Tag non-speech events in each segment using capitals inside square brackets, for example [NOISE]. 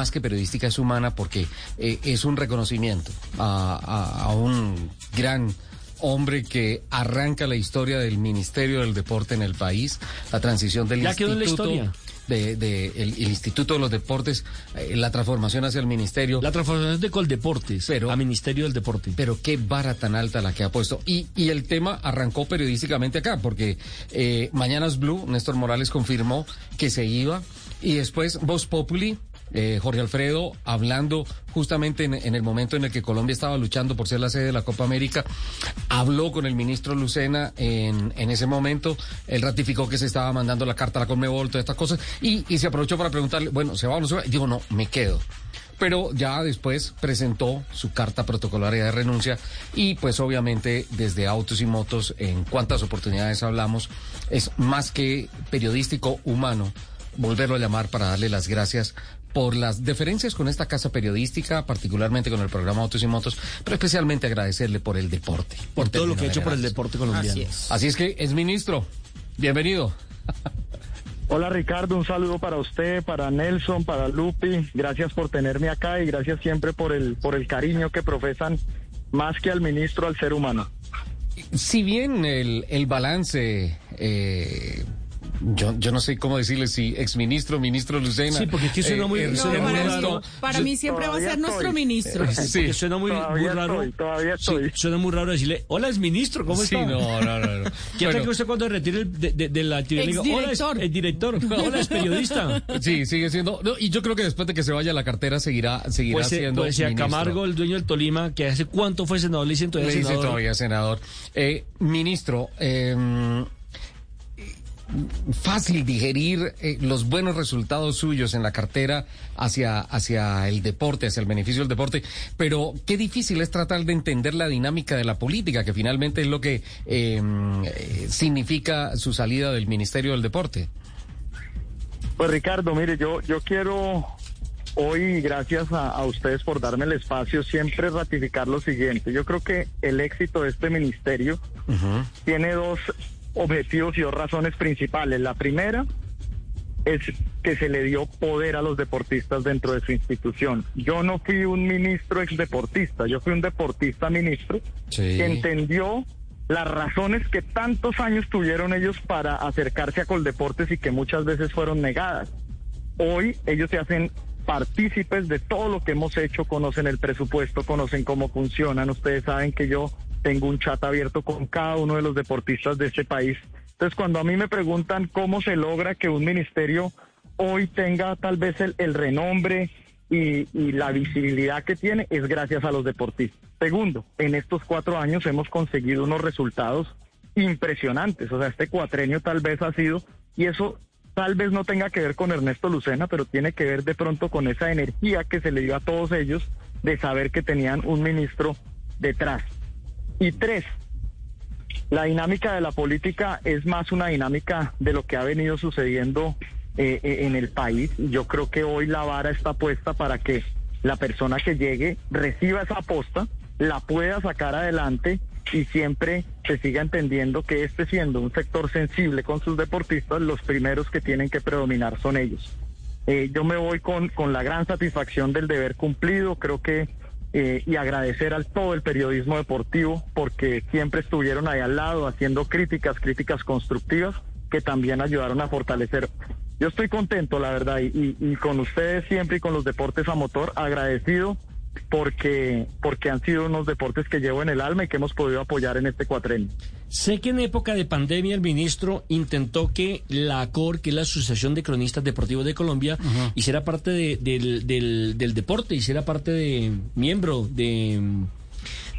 Más que periodística es humana porque eh, es un reconocimiento a, a- a un gran hombre que arranca la historia del Ministerio del Deporte en el país, la transición del Ya quedó en la instituto. historia. De, de el, el Instituto de los Deportes, eh, la transformación hacia el Ministerio. La transformación de Coldeportes Pero- a Ministerio del Deporte. Pero qué vara tan alta la que ha puesto. Y, y el tema arrancó periodísticamente acá, porque eh, Mañanas Blue, Néstor Morales confirmó que se iba. Y después Voz Populi, eh, Jorge Alfredo, hablando justamente en, el momento en el que Colombia estaba luchando por ser la sede de la Copa América, habló con el ministro Lucena en, ese momento. Él ratificó que se estaba mandando la carta a la Conmebol, todas estas cosas. Y, se aprovechó para preguntarle, bueno, ¿se va o no se va? Y digo, no, me quedo pero ya después presentó su carta protocolaria de renuncia y pues obviamente desde Autos y Motos, en cuántas oportunidades hablamos, es más que periodístico humano volverlo a llamar para darle las gracias por las deferencias con esta casa periodística, particularmente con el programa Autos y Motos, pero especialmente agradecerle por el deporte. por todo lo que ha hecho por el deporte colombiano. generales. Así es que es ministro, bienvenido. Hola Ricardo, un saludo para usted, para Nelson, para Lupi. Gracias por tenerme acá y gracias siempre por el por el cariño que profesan más que al ministro al ser humano. Si bien el, el balance, eh, yo, yo no sé cómo decirle si exministro, ministro Lucena. Sí, porque es que suena muy- eh, suena eh, muy Ernesto, raro. Para mí siempre va a ser nuestro estoy. ministro. Sí. Suena muy, muy raro. estoy, todavía Sí, estoy. suena muy raro decirle, hola, es ministro, ¿cómo Sí, está? no, no, no. no. [LAUGHS] ¿Qué tal Bueno, que usted cuando retire el, de, de- de la actividad diga, hola, es el director, [LAUGHS] hola, es periodista? Sí, sigue siendo. no, y yo creo que después de que se vaya la cartera seguirá, seguirá Pues, eh, siendo. pues si a. Camargo, el dueño del Tolima, que hace cuánto fue senador, le dicen todavía Le senador. todavía senador. Eh, ministro, eh, fácil digerir eh, los buenos resultados suyos en la cartera hacia, hacia el deporte, hacia el beneficio del deporte, pero qué difícil es tratar de entender la dinámica de la política, que finalmente es lo que eh, eh, significa su salida del Ministerio del Deporte. Pues Ricardo, mire, yo yo quiero hoy, gracias a, a ustedes por darme el espacio, siempre ratificar lo siguiente. Yo creo que el éxito de este ministerio tiene dos objetivos y dos razones principales. La primera es que se le dio poder a los deportistas dentro de su institución. Yo no fui un ministro exdeportista, yo fui un deportista ministro Sí. que entendió las razones que tantos años tuvieron ellos para acercarse a Coldeportes y que muchas veces fueron negadas. Hoy ellos se hacen partícipes de todo lo que hemos hecho, conocen el presupuesto, conocen cómo funcionan. Ustedes saben que yo tengo un chat abierto con cada uno de los deportistas de este país. Entonces, cuando a mí me preguntan cómo se logra que un ministerio hoy tenga tal vez el, renombre y, y la visibilidad que tiene, es gracias a los deportistas. Segundo, en estos cuatro años hemos conseguido unos resultados impresionantes. O sea, este cuatrenio tal vez ha sido, y eso tal vez no tenga que ver con Ernesto Lucena, pero tiene que ver de pronto con esa energía que se le dio a todos ellos de saber que tenían un ministro detrás. Y tres, la dinámica de la política es más una dinámica de lo que ha venido sucediendo eh, eh, en el país. Yo creo que hoy la vara está puesta para que la persona que llegue reciba esa aposta, la pueda sacar adelante y siempre se siga entendiendo que este siendo un sector sensible con sus deportistas, los primeros que tienen que predominar son ellos. Eh, yo me voy con, con la gran satisfacción del deber cumplido, creo que eh, y agradecer al todo el periodismo deportivo porque siempre estuvieron ahí al lado haciendo críticas, críticas constructivas que también ayudaron a fortalecer. Yo estoy contento, la verdad, y, y- y con ustedes siempre y con los deportes a motor, agradecido porque, porque han sido unos deportes que llevo en el alma y que hemos podido apoyar en este cuatrenio. Sé que en época de pandemia el ministro intentó que la ACOR, que es la Asociación de Cronistas Deportivos de Colombia, hiciera parte de- del, del, del deporte, hiciera parte de miembro de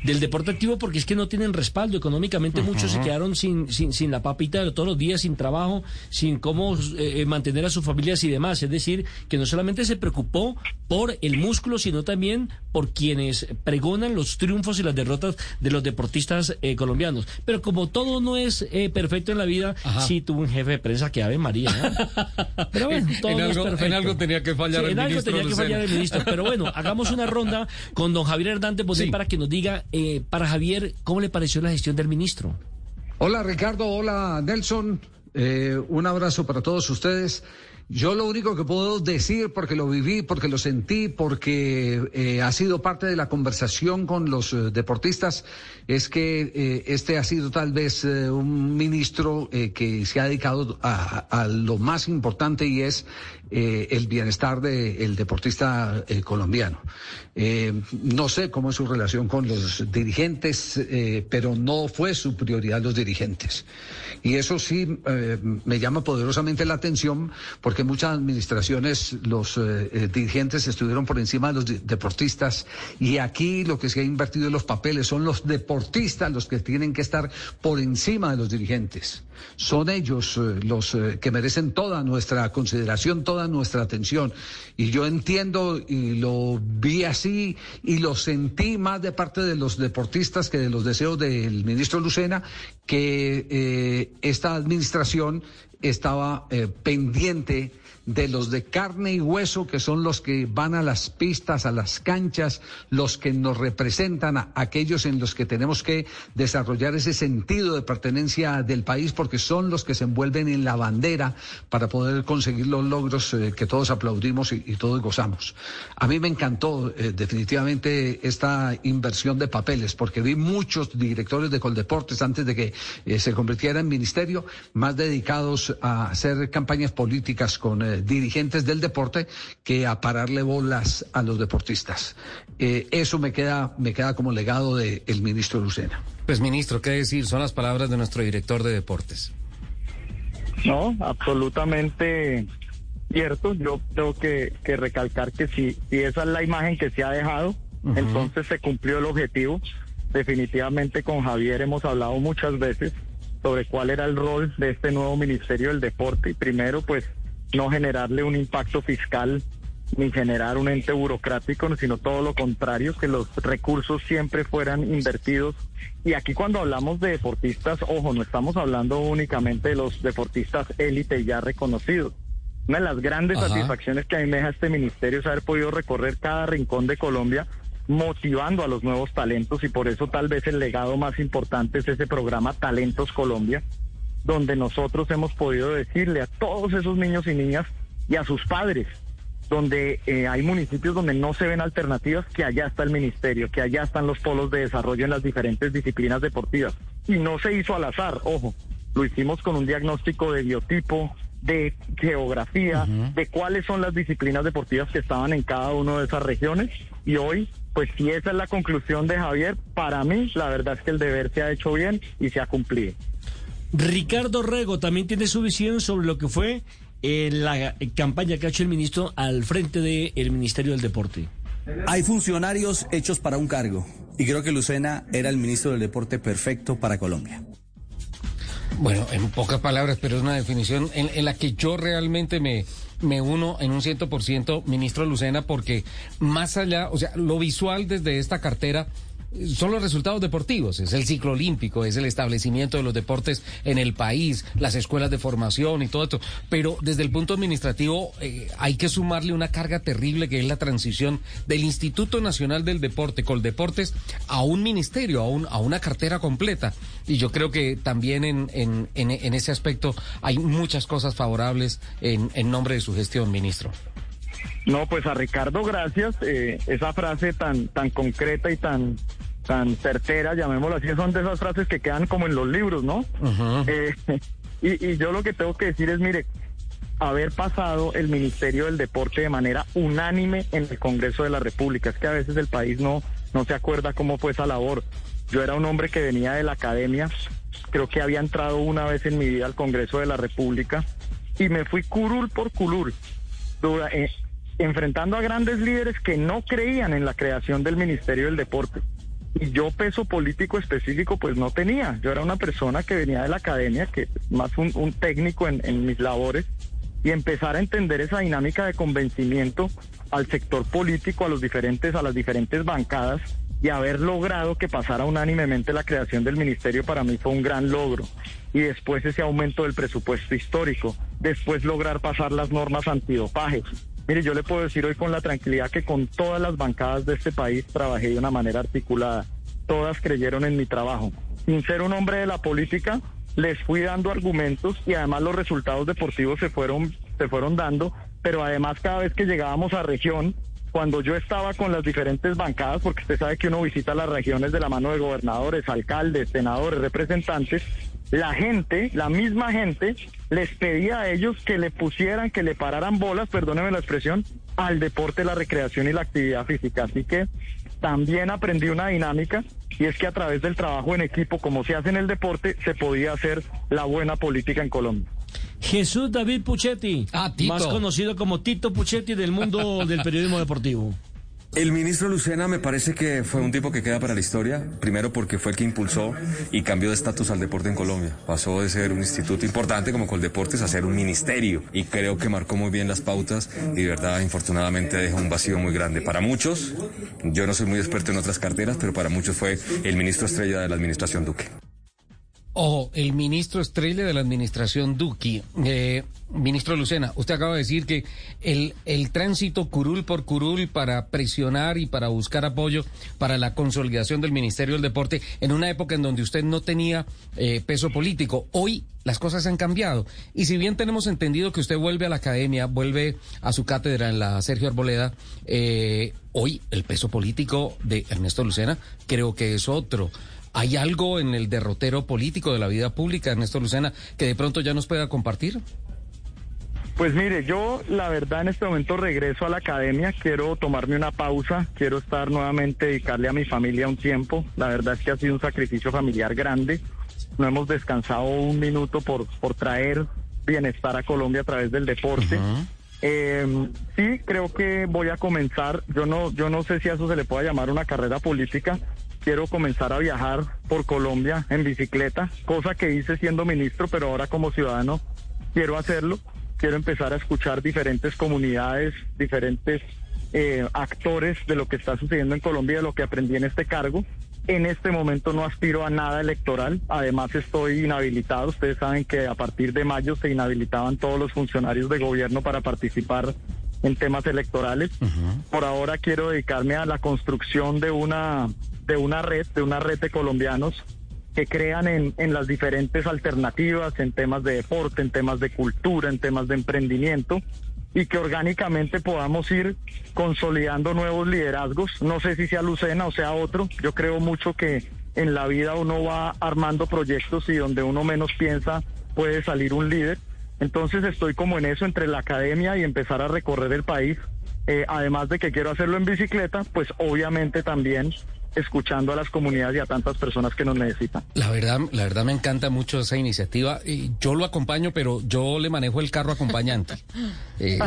del deporte activo porque es que no tienen respaldo económicamente muchos se quedaron sin, sin, sin la papita de todos los días sin trabajo sin cómo eh, mantener a sus familias y demás es decir que no solamente se preocupó por el músculo, sino también por quienes pregonan los triunfos y las derrotas de los deportistas eh, colombianos. Pero como todo no es eh, perfecto en la vida, sí tuvo un jefe de prensa que Ave María. ¿no? Pero bueno, [LAUGHS] todo en, no es algo, perfecto. en algo tenía que fallar Sí, el en algo ministro tenía que fallar el ministro. Pero bueno, [LAUGHS] hagamos una ronda con don Javier Hernández Bonet Sí. para que nos diga, eh, para Javier, ¿cómo le pareció la gestión del ministro? Hola Ricardo, hola Nelson, Eh, un abrazo para todos ustedes. Yo lo único que puedo decir, porque lo viví, porque lo sentí, porque eh, ha sido parte de la conversación con los eh, deportistas, es que este ha sido tal vez un ministro que se ha dedicado a lo más importante y es eh, el bienestar del deportista eh, colombiano. Eh, no sé cómo es su relación con los dirigentes, pero no fue su prioridad los dirigentes. Y eso sí me llama poderosamente la atención porque muchas administraciones los dirigentes estuvieron por encima de los deportistas y aquí lo que se ha invertido en los papeles son los deportistas los que tienen que estar por encima de los dirigentes. Son ellos los que merecen toda nuestra consideración, toda nuestra atención. Y yo entiendo y lo vi así y lo sentí más de parte de los deportistas que de los deseos del ministro Lucena, que eh, esta administración estaba eh, pendiente de los de carne y hueso, que son los que van a las pistas, a las canchas, los que nos representan, a aquellos en los que tenemos que desarrollar ese sentido de pertenencia del país, porque son los que se envuelven en la bandera para poder conseguir los logros eh, que todos aplaudimos y, todos gozamos. A mí me encantó eh, definitivamente esta inversión de papeles, porque vi muchos directores de Coldeportes antes de que se convirtiera en ministerio, más dedicados a hacer campañas políticas con eh, dirigentes del deporte que a pararle bolas a los deportistas. Eh, eso me queda, me queda como legado del ministro Lucena. Pues ministro, ¿qué decir? Son las palabras de nuestro director de deportes. No, absolutamente cierto. Yo tengo que, que recalcar que si, si esa es la imagen que se ha dejado, entonces se cumplió el objetivo. Definitivamente con Javier hemos hablado muchas veces sobre cuál era el rol de este nuevo Ministerio del Deporte y primero pues no generarle un impacto fiscal ni generar un ente burocrático, sino todo lo contrario, que los recursos siempre fueran invertidos. Y aquí cuando hablamos de deportistas, ojo, no estamos hablando únicamente de los deportistas élite ya reconocidos. Una de las grandes Ajá. satisfacciones que a mí me deja este ministerio es haber podido recorrer cada rincón de Colombia motivando a los nuevos talentos y por eso tal vez el legado más importante es ese programa Talentos Colombia, donde nosotros hemos podido decirle a todos esos niños y niñas y a sus padres, donde eh, hay municipios donde no se ven alternativas, que allá está el ministerio, que allá están los polos de desarrollo en las diferentes disciplinas deportivas. Y no se hizo al azar, ojo, lo hicimos con un diagnóstico de biotipo, de geografía, de cuáles son las disciplinas deportivas que estaban en cada una de esas regiones. Y hoy, pues si esa es la conclusión de Javier, para mí la verdad es que el deber se ha hecho bien y se ha cumplido. Ricardo Rego también tiene su visión sobre lo que fue eh, la campaña que ha hecho el ministro al frente del Ministerio del Deporte. Hay funcionarios hechos para un cargo y creo que Lucena era el ministro del deporte perfecto para Colombia. Bueno, en pocas palabras, pero es una definición en, en la que yo realmente me, me uno en un ciento por ciento, ministro Lucena, porque más allá, o sea, lo visual desde esta cartera son los resultados deportivos, es el ciclo olímpico, es el establecimiento de los deportes en el país, las escuelas de formación y todo esto, pero desde el punto administrativo eh, hay que sumarle una carga terrible que es la transición del Instituto Nacional del Deporte, Coldeportes, a un ministerio, a, un, a una cartera completa. Y yo creo que también en, en, en, ese aspecto hay muchas cosas favorables en, en nombre de su gestión, ministro. No, pues a Ricardo, gracias. Eh, esa frase tan, tan concreta y tan, tan certera, llamémoslo así, son de esas frases que quedan como en los libros, ¿no? Eh, [LAUGHS] y, y yo lo que tengo que decir es, mire, haber pasado el Ministerio del Deporte de manera unánime en el Congreso de la República. Es que a veces el país no, no se acuerda cómo fue esa labor. Yo era un hombre que venía de la academia, creo que había entrado una vez en mi vida al Congreso de la República y me fui curul por curul, eh, enfrentando a grandes líderes que no creían en la creación del Ministerio del Deporte. Y yo peso político específico pues no tenía. Yo era una persona que venía de la academia, que más un, técnico en, en mis labores, y empezar a entender esa dinámica de convencimiento al sector político, a los diferentes, a las diferentes bancadas y haber logrado que pasara unánimemente la creación del ministerio para mí fue un gran logro. Y después ese aumento del presupuesto histórico, después lograr pasar las normas antidopaje. Mire, yo le puedo decir hoy con la tranquilidad que con todas las bancadas de este país trabajé de una manera articulada. Todas creyeron en mi trabajo. Sin ser un hombre de la política, les fui dando argumentos y además los resultados deportivos se fueron, se fueron dando, pero además cada vez que llegábamos a región, cuando yo estaba con las diferentes bancadas, porque usted sabe que uno visita las regiones de la mano de gobernadores, alcaldes, senadores, representantes, la gente, la misma gente, les pedía a ellos que le pusieran, que le pararan bolas, perdóneme la expresión, al deporte, la recreación y la actividad física. Así que también aprendí una dinámica y es que a través del trabajo en equipo, como se hace en el deporte, se podía hacer la buena política en Colombia. Jesús David Puchetti, Ah, más conocido como Tito Puchetti del mundo del periodismo deportivo. El ministro Lucena me parece que fue un tipo que queda para la historia, primero porque fue el que impulsó y cambió de estatus al deporte en Colombia. Pasó de ser un instituto importante como Coldeportes a ser un ministerio y creo que marcó muy bien las pautas y de verdad, infortunadamente, deja un vacío muy grande. Para muchos, yo no soy muy experto en otras carteras, pero para muchos fue el ministro estrella de la administración Duque. Ojo, el ministro estrella de la administración Duque, eh, ministro Lucena, usted acaba de decir que el, el tránsito curul por curul para presionar y para buscar apoyo para la consolidación del Ministerio del Deporte en una época en donde usted no tenía eh, peso político. Hoy las cosas han cambiado. Y si bien tenemos entendido que usted vuelve a la academia, vuelve a su cátedra en la Sergio Arboleda, eh, hoy el peso político de Ernesto Lucena creo que es otro. ¿Hay algo en el derrotero político de la vida pública, Ernesto Lucena, que de pronto ya nos pueda compartir? Pues mire, yo la verdad en este momento regreso a la academia, quiero tomarme una pausa, quiero estar nuevamente, dedicarle a mi familia un tiempo. La verdad es que ha sido un sacrificio familiar grande. No hemos descansado un minuto por, por traer bienestar a Colombia a través del deporte. Eh, sí, creo que voy a comenzar. Yo no, yo no sé si a eso se le pueda llamar una carrera política. Quiero comenzar a viajar por Colombia en bicicleta, cosa que hice siendo ministro, pero ahora como ciudadano quiero hacerlo. Quiero empezar a escuchar diferentes comunidades, diferentes eh, actores de lo que está sucediendo en Colombia, de lo que aprendí en este cargo. En este momento no aspiro a nada electoral, además estoy inhabilitado. Ustedes saben que a partir de mayo se inhabilitaban todos los funcionarios de gobierno para participar en temas electorales. Por ahora quiero dedicarme a la construcción de una de una red, de una red de colombianos que crean en, en las diferentes alternativas, en temas de deporte, en temas de cultura, en temas de emprendimiento y que orgánicamente podamos ir consolidando nuevos liderazgos. No sé si sea Lucena o sea otro. Yo creo mucho que en la vida uno va armando proyectos y donde uno menos piensa puede salir un líder. Entonces estoy como en eso entre la academia y empezar a recorrer el país. Eh, además de que quiero hacerlo en bicicleta, pues obviamente también escuchando a las comunidades y a tantas personas que nos necesitan. La verdad, la verdad me encanta mucho esa iniciativa. Y yo lo acompaño, pero yo le manejo el carro acompañante. [LAUGHS] Eh,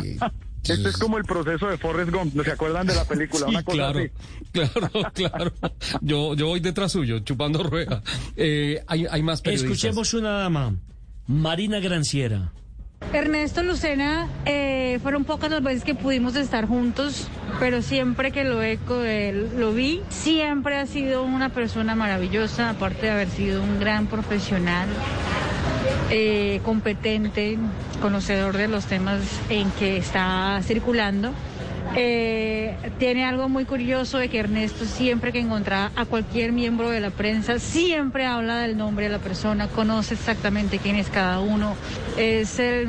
Este es como el proceso de Forrest Gump, ¿no se acuerdan de la película? Sí, Una cosa claro, así. [LAUGHS] claro, claro. Yo, yo voy detrás suyo, chupando rueda. Eh, hay, hay más periodistas. Escuchemos una dama, Marina Granciera. Ernesto Lucena, eh, fueron pocas las veces que pudimos estar juntos, pero siempre que lo, eco, eh, lo vi, siempre ha sido una persona maravillosa, aparte de haber sido un gran profesional, eh, competente, conocedor de los temas en que está circulando. Eh, tiene algo muy curioso de que Ernesto siempre que encontraba a cualquier miembro de la prensa, siempre habla del nombre de la persona, conoce exactamente quién es cada uno. Es el,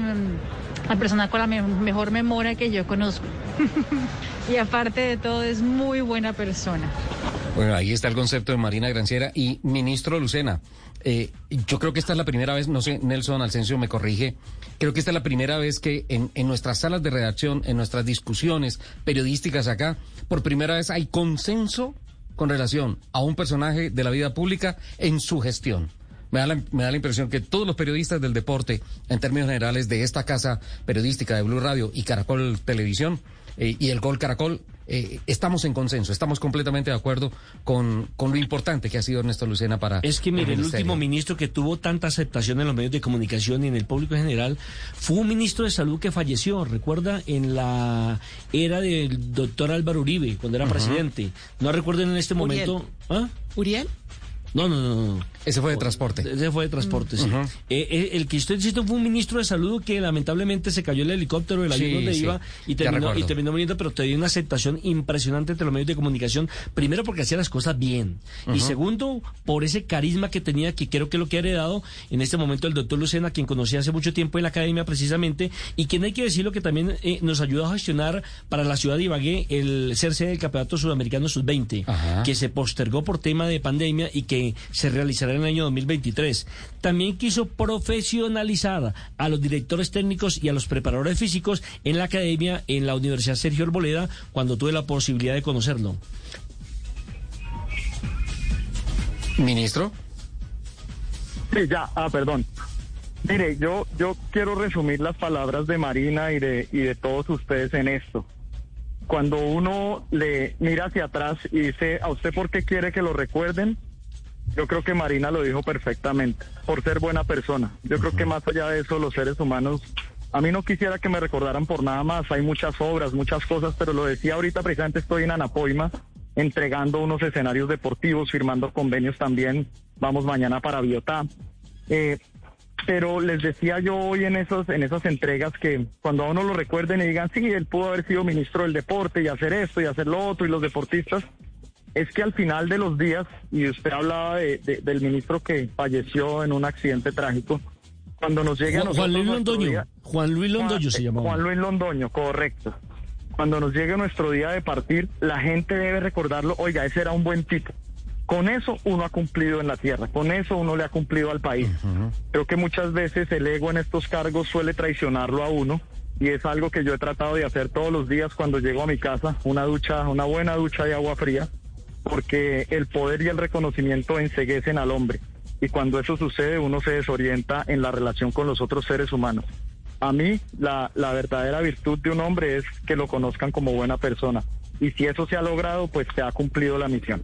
la persona con la me- mejor memoria que yo conozco. [LAUGHS] y aparte de todo es muy buena persona. Bueno, ahí está el concepto de Marina Granciera y ministro Lucena. eh, yo creo que esta es la primera vez, no sé, Nelson Alcencio me corrige, creo que esta es la primera vez que en, en nuestras salas de redacción, en nuestras discusiones periodísticas acá, por primera vez hay consenso con relación a un personaje de la vida pública en su gestión. Me da, la, me da la impresión que todos los periodistas del deporte, en términos generales, de esta casa periodística de Blue Radio y Caracol Televisión eh, y el Gol Caracol, eh, estamos en consenso, estamos completamente de acuerdo con, con lo importante que ha sido Ernesto Lucena para... Es que mire, el, último ministro que tuvo tanta aceptación en los medios de comunicación y en el público en general fue un ministro de salud que falleció, recuerda, en la era del doctor Álvaro Uribe, cuando era presidente. No recuerdo en este Uriel. momento... ¿Ah? ¿Uriel? No, no, no, no. Ese fue de transporte. Ese fue de transporte, sí. Eh, eh, el que usted citó fue un ministro de salud que lamentablemente se cayó el helicóptero del avión Sí, donde sí. iba y terminó, y terminó muriendo, pero tenía una aceptación impresionante entre los medios de comunicación. Primero porque hacía las cosas bien. Y segundo, por ese carisma que tenía, que creo que lo que ha heredado en este momento el doctor Lucena, quien conocí hace mucho tiempo en la academia precisamente, y quien hay que decirlo que también eh, nos ayudó a gestionar para la ciudad de Ibagué el ser sede del Campeonato Sudamericano Sub-20, Ajá. que se postergó por tema de pandemia y que se realizará en el año 2023. También quiso profesionalizar a los directores técnicos y a los preparadores físicos en la academia en la Universidad Sergio Arboleda cuando tuve la posibilidad de conocerlo. Ministro. Sí, ya, ah, perdón. Mire, yo, yo quiero resumir las palabras de Marina y de, y de todos ustedes en esto. Cuando uno le mira hacia atrás y dice, ¿a usted por qué quiere que lo recuerden? Yo creo que Marina lo dijo perfectamente, por ser buena persona. Yo creo que más allá de eso, los seres humanos, a mí no quisiera que me recordaran por nada más. Hay muchas obras, muchas cosas, pero lo decía ahorita, precisamente estoy en Anapoima entregando unos escenarios deportivos, firmando convenios también. Vamos mañana para Biotá. Eh, pero les decía yo hoy en esos en esas entregas que cuando a uno lo recuerden y digan, sí, él pudo haber sido ministro del deporte y hacer esto y hacer lo otro y los deportistas, es que al final de los días, y usted hablaba de- de- del ministro que falleció en un accidente trágico, cuando nos llegue a Juan, nosotros Juan Luis nuestro Londoño. día- Juan Luis Londoño se Juan- llamaba. Juan Luis Londoño, correcto. Cuando nos llegue nuestro día de partir, la gente debe recordarlo, oiga, ese era un buen tipo. Con eso uno ha cumplido en la tierra, con eso uno le ha cumplido al país. Creo que muchas veces el ego en estos cargos suele traicionarlo a uno y es algo que yo he tratado de hacer todos los días cuando llego a mi casa, una ducha, una buena ducha de agua fría, porque el poder y el reconocimiento enseguecen al hombre y cuando eso sucede uno se desorienta en la relación con los otros seres humanos. A mí la, la verdadera virtud de un hombre es que lo conozcan como buena persona y si eso se ha logrado pues se ha cumplido la misión.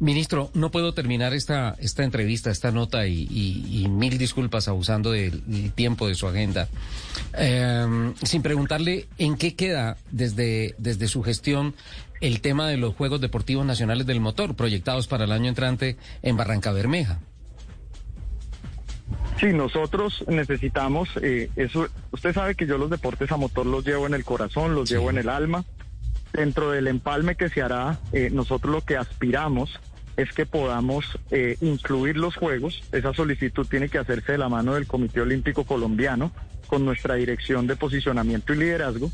Ministro, no puedo terminar esta, esta entrevista, esta nota y, mil disculpas abusando del del tiempo de su agenda, eh, sin preguntarle en qué queda desde, desde su gestión el tema de los Juegos Deportivos Nacionales del Motor proyectados para el año entrante en Barranca Bermeja. Sí, nosotros necesitamos, eh, eso, usted sabe que yo los deportes a motor los llevo en el corazón, los llevo en el alma. Dentro del empalme que se hará, eh, nosotros lo que aspiramos es que podamos eh, incluir los Juegos. Esa solicitud tiene que hacerse de la mano del Comité Olímpico Colombiano con nuestra dirección de posicionamiento y liderazgo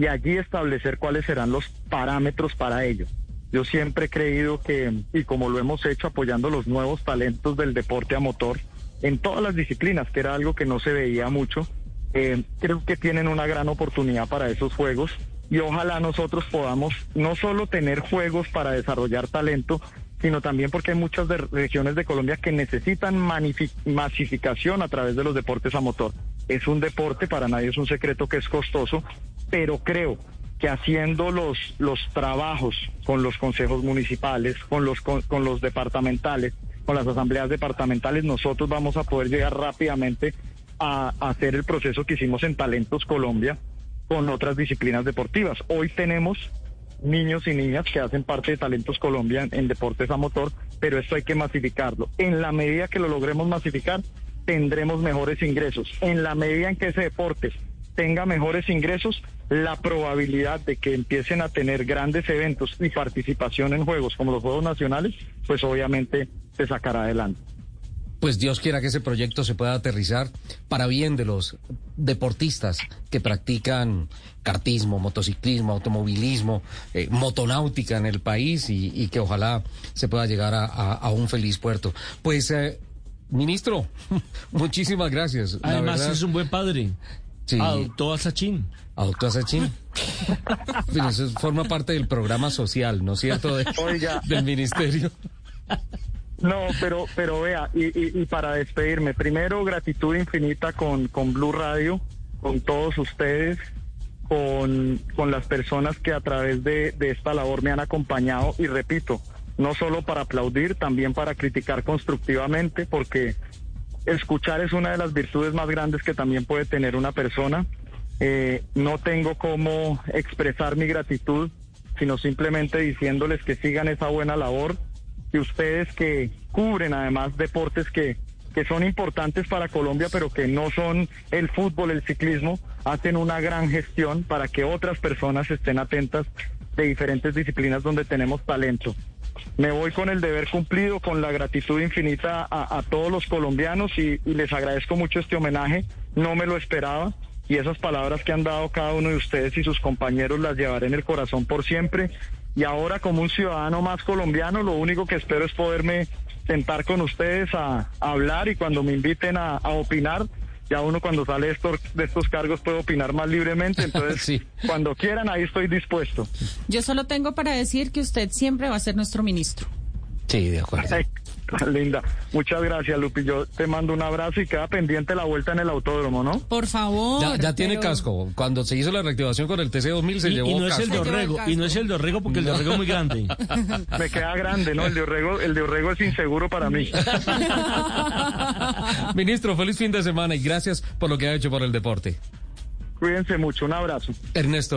y allí establecer cuáles serán los parámetros para ello. Yo siempre he creído que, y como lo hemos hecho apoyando los nuevos talentos del deporte a motor, en todas las disciplinas, que era algo que no se veía mucho, eh, creo que tienen una gran oportunidad para esos juegos y ojalá nosotros podamos no solo tener juegos para desarrollar talento, sino también porque hay muchas de- regiones de Colombia que necesitan masificación a través de los deportes a motor. Es un deporte, para nadie es un secreto que es costoso, pero creo que haciendo los, los trabajos con los consejos municipales, con los, con, con los departamentales, con las asambleas departamentales, nosotros vamos a poder llegar rápidamente a, hacer el proceso que hicimos en Talentos Colombia con otras disciplinas deportivas. Hoy tenemos niños y niñas que hacen parte de Talentos Colombia en deportes a motor, pero esto hay que masificarlo. En la medida que lo logremos masificar, tendremos mejores ingresos. En la medida en que ese deporte tenga mejores ingresos, la probabilidad de que empiecen a tener grandes eventos y participación en juegos como los Juegos Nacionales, pues obviamente se sacará adelante. Pues Dios quiera que ese proyecto se pueda aterrizar para bien de los deportistas que practican kartismo, motociclismo, automovilismo, eh, motonáutica en el país y, y que ojalá se pueda llegar a, a- a un feliz puerto. Pues, eh, ministro, [LAUGHS] muchísimas gracias. Además verdad- es un buen padre. Sí. Adoptó a Sachin. Adoptó a Sachin. [LAUGHS] Pero eso forma parte del programa social, ¿no es cierto? De- Oiga. del ministerio. No, pero, pero vea, y, y- y para despedirme, primero gratitud infinita con, con Blue Radio, con todos ustedes, con, con las personas que a través de, de esta labor me han acompañado y repito, no solo para aplaudir, también para criticar constructivamente, porque escuchar es una de las virtudes más grandes que también puede tener una persona. Eh, no tengo cómo expresar mi gratitud, sino simplemente diciéndoles que sigan esa buena labor, que ustedes que cubren además deportes que, que son importantes para Colombia, pero que no son el fútbol, el ciclismo, hacen una gran gestión para que otras personas estén atentas de diferentes disciplinas donde tenemos talento. Me voy con el deber cumplido, con la gratitud infinita a, todos los colombianos y, les agradezco mucho este homenaje. No me lo esperaba y esas palabras que han dado cada uno de ustedes y sus compañeros las llevaré en el corazón por siempre. Y ahora como un ciudadano más colombiano, lo único que espero es poderme sentar con ustedes a, hablar y cuando me inviten a opinar, ya uno cuando sale de estos, de estos cargos puede opinar más libremente, entonces [LAUGHS] cuando quieran ahí estoy dispuesto. Yo solo tengo para decir que usted siempre va a ser nuestro ministro. Sí, de acuerdo. [LAUGHS] Linda, muchas gracias Lupi, yo te mando un abrazo y queda pendiente la vuelta en el autódromo, ¿no? Por favor. Ya, ya tiene pero- casco. Cuando se hizo la reactivación con el TC2000 se Y, llevó y no es casco. el de Orrego, y no es el de Orrego porque el de Orrego es muy grande. [LAUGHS] Me queda grande, ¿no? El de Orrego, el de Orrego es inseguro para mí. [LAUGHS] Ministro, feliz fin de semana y gracias por lo que ha hecho por el deporte. Cuídense mucho, un abrazo. Ernesto.